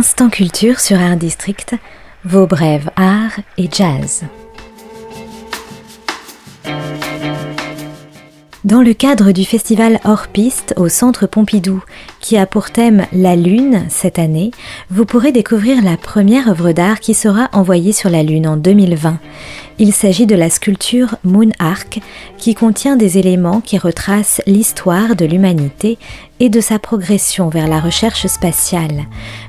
Instant Culture sur Art District, vos brèves art et jazz. Dans le cadre du festival Hors Piste au Centre Pompidou, qui a pour thème la Lune cette année, vous pourrez découvrir la première œuvre d'art qui sera envoyée sur la Lune en 2020. Il s'agit de la sculpture Moon Arc, qui contient des éléments qui retracent l'histoire de l'humanité et de sa progression vers la recherche spatiale.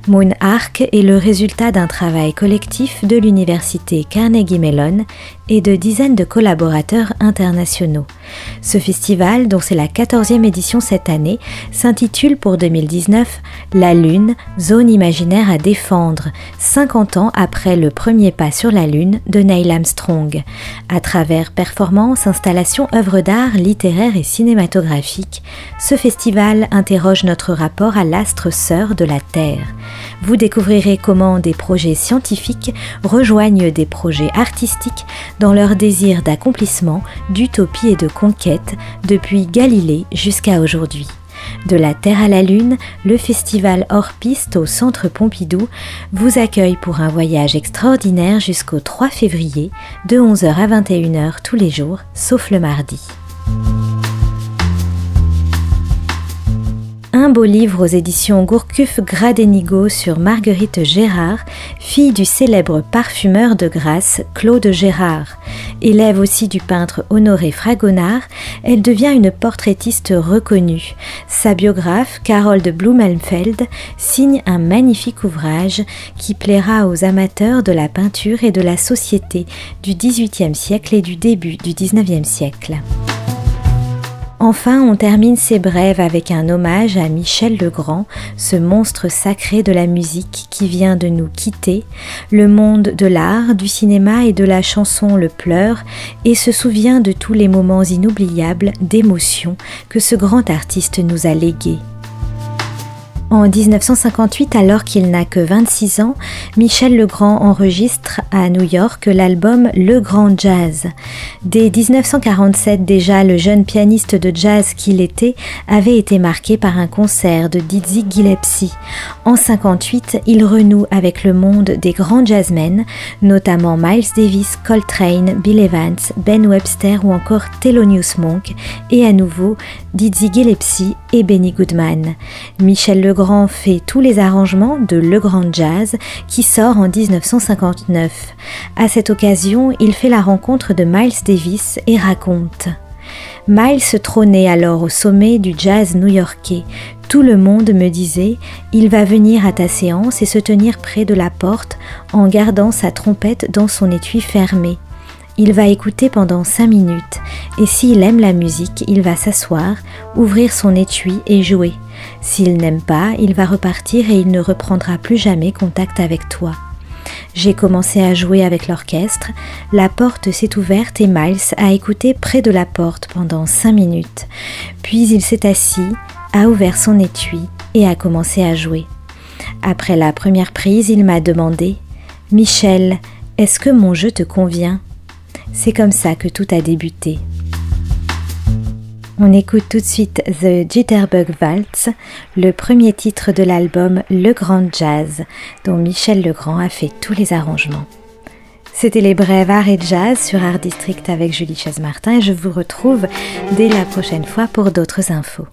Moon Arc est le résultat d'un travail collectif de l'université Carnegie Mellon et de dizaines de collaborateurs internationaux. Ce festival, dont c'est la 14e édition cette année, s'intitule pour 2019 La Lune, zone imaginaire à défendre, 50 ans après le premier pas sur la Lune de Neil Armstrong. À travers performances, installations, œuvres d'art, littéraires et cinématographiques, ce festival interroge notre rapport à l'astre sœur de la Terre. Vous découvrirez comment des projets scientifiques rejoignent des projets artistiques dans leur désir d'accomplissement, d'utopie et de conquête depuis Galilée jusqu'à aujourd'hui. De la Terre à la Lune, le festival hors piste au Centre Pompidou vous accueille pour un voyage extraordinaire jusqu'au 3 février, de 11h à 21h tous les jours, sauf le mardi. Beau livre aux éditions Gourcuff Gradenigo sur Marguerite Gérard, fille du célèbre parfumeur de Grasse Claude Gérard. Élève aussi du peintre Honoré Fragonard, elle devient une portraitiste reconnue. Sa biographe, Carole de Blumenfeld, signe un magnifique ouvrage qui plaira aux amateurs de la peinture et de la société du XVIIIe siècle et du début du XIXe siècle. Enfin, on termine ces brèves avec un hommage à Michel Legrand, ce monstre sacré de la musique qui vient de nous quitter. Le monde de l'art, du cinéma et de la chanson le pleure et se souvient de tous les moments inoubliables d'émotion que ce grand artiste nous a légués. En 1958, alors qu'il n'a que 26 ans, Michel Legrand enregistre à New York l'album Le Grand Jazz. Dès 1947 déjà, le jeune pianiste de jazz qu'il était avait été marqué par un concert de Dizzy Gillespie. En 58, il renoue avec le monde des grands jazzmen, notamment Miles Davis, Coltrane, Bill Evans, Ben Webster ou encore Thelonious Monk, et à nouveau Dizzy Gillespie et Benny Goodman. Michel Legrand Grand fait tous les arrangements de Le Grand Jazz qui sort en 1959. À cette occasion, il fait la rencontre de Miles Davis et raconte Miles trônait alors au sommet du jazz new-yorkais. Tout le monde me disait Il va venir à ta séance et se tenir près de la porte en gardant sa trompette dans son étui fermé. Il va écouter pendant cinq minutes et s'il aime la musique, il va s'asseoir, ouvrir son étui et jouer. S'il n'aime pas, il va repartir et il ne reprendra plus jamais contact avec toi. J'ai commencé à jouer avec l'orchestre, la porte s'est ouverte et Miles a écouté près de la porte pendant cinq minutes. Puis il s'est assis, a ouvert son étui et a commencé à jouer. Après la première prise, il m'a demandé Michel, est-ce que mon jeu te convient? C'est comme ça que tout a débuté. On écoute tout de suite The Jitterbug Waltz, le premier titre de l'album Le Grand Jazz, dont Michel Legrand a fait tous les arrangements. C'était les brèves Arts et Jazz sur Art District avec Julie Chaise-Martin et je vous retrouve dès la prochaine fois pour d'autres infos.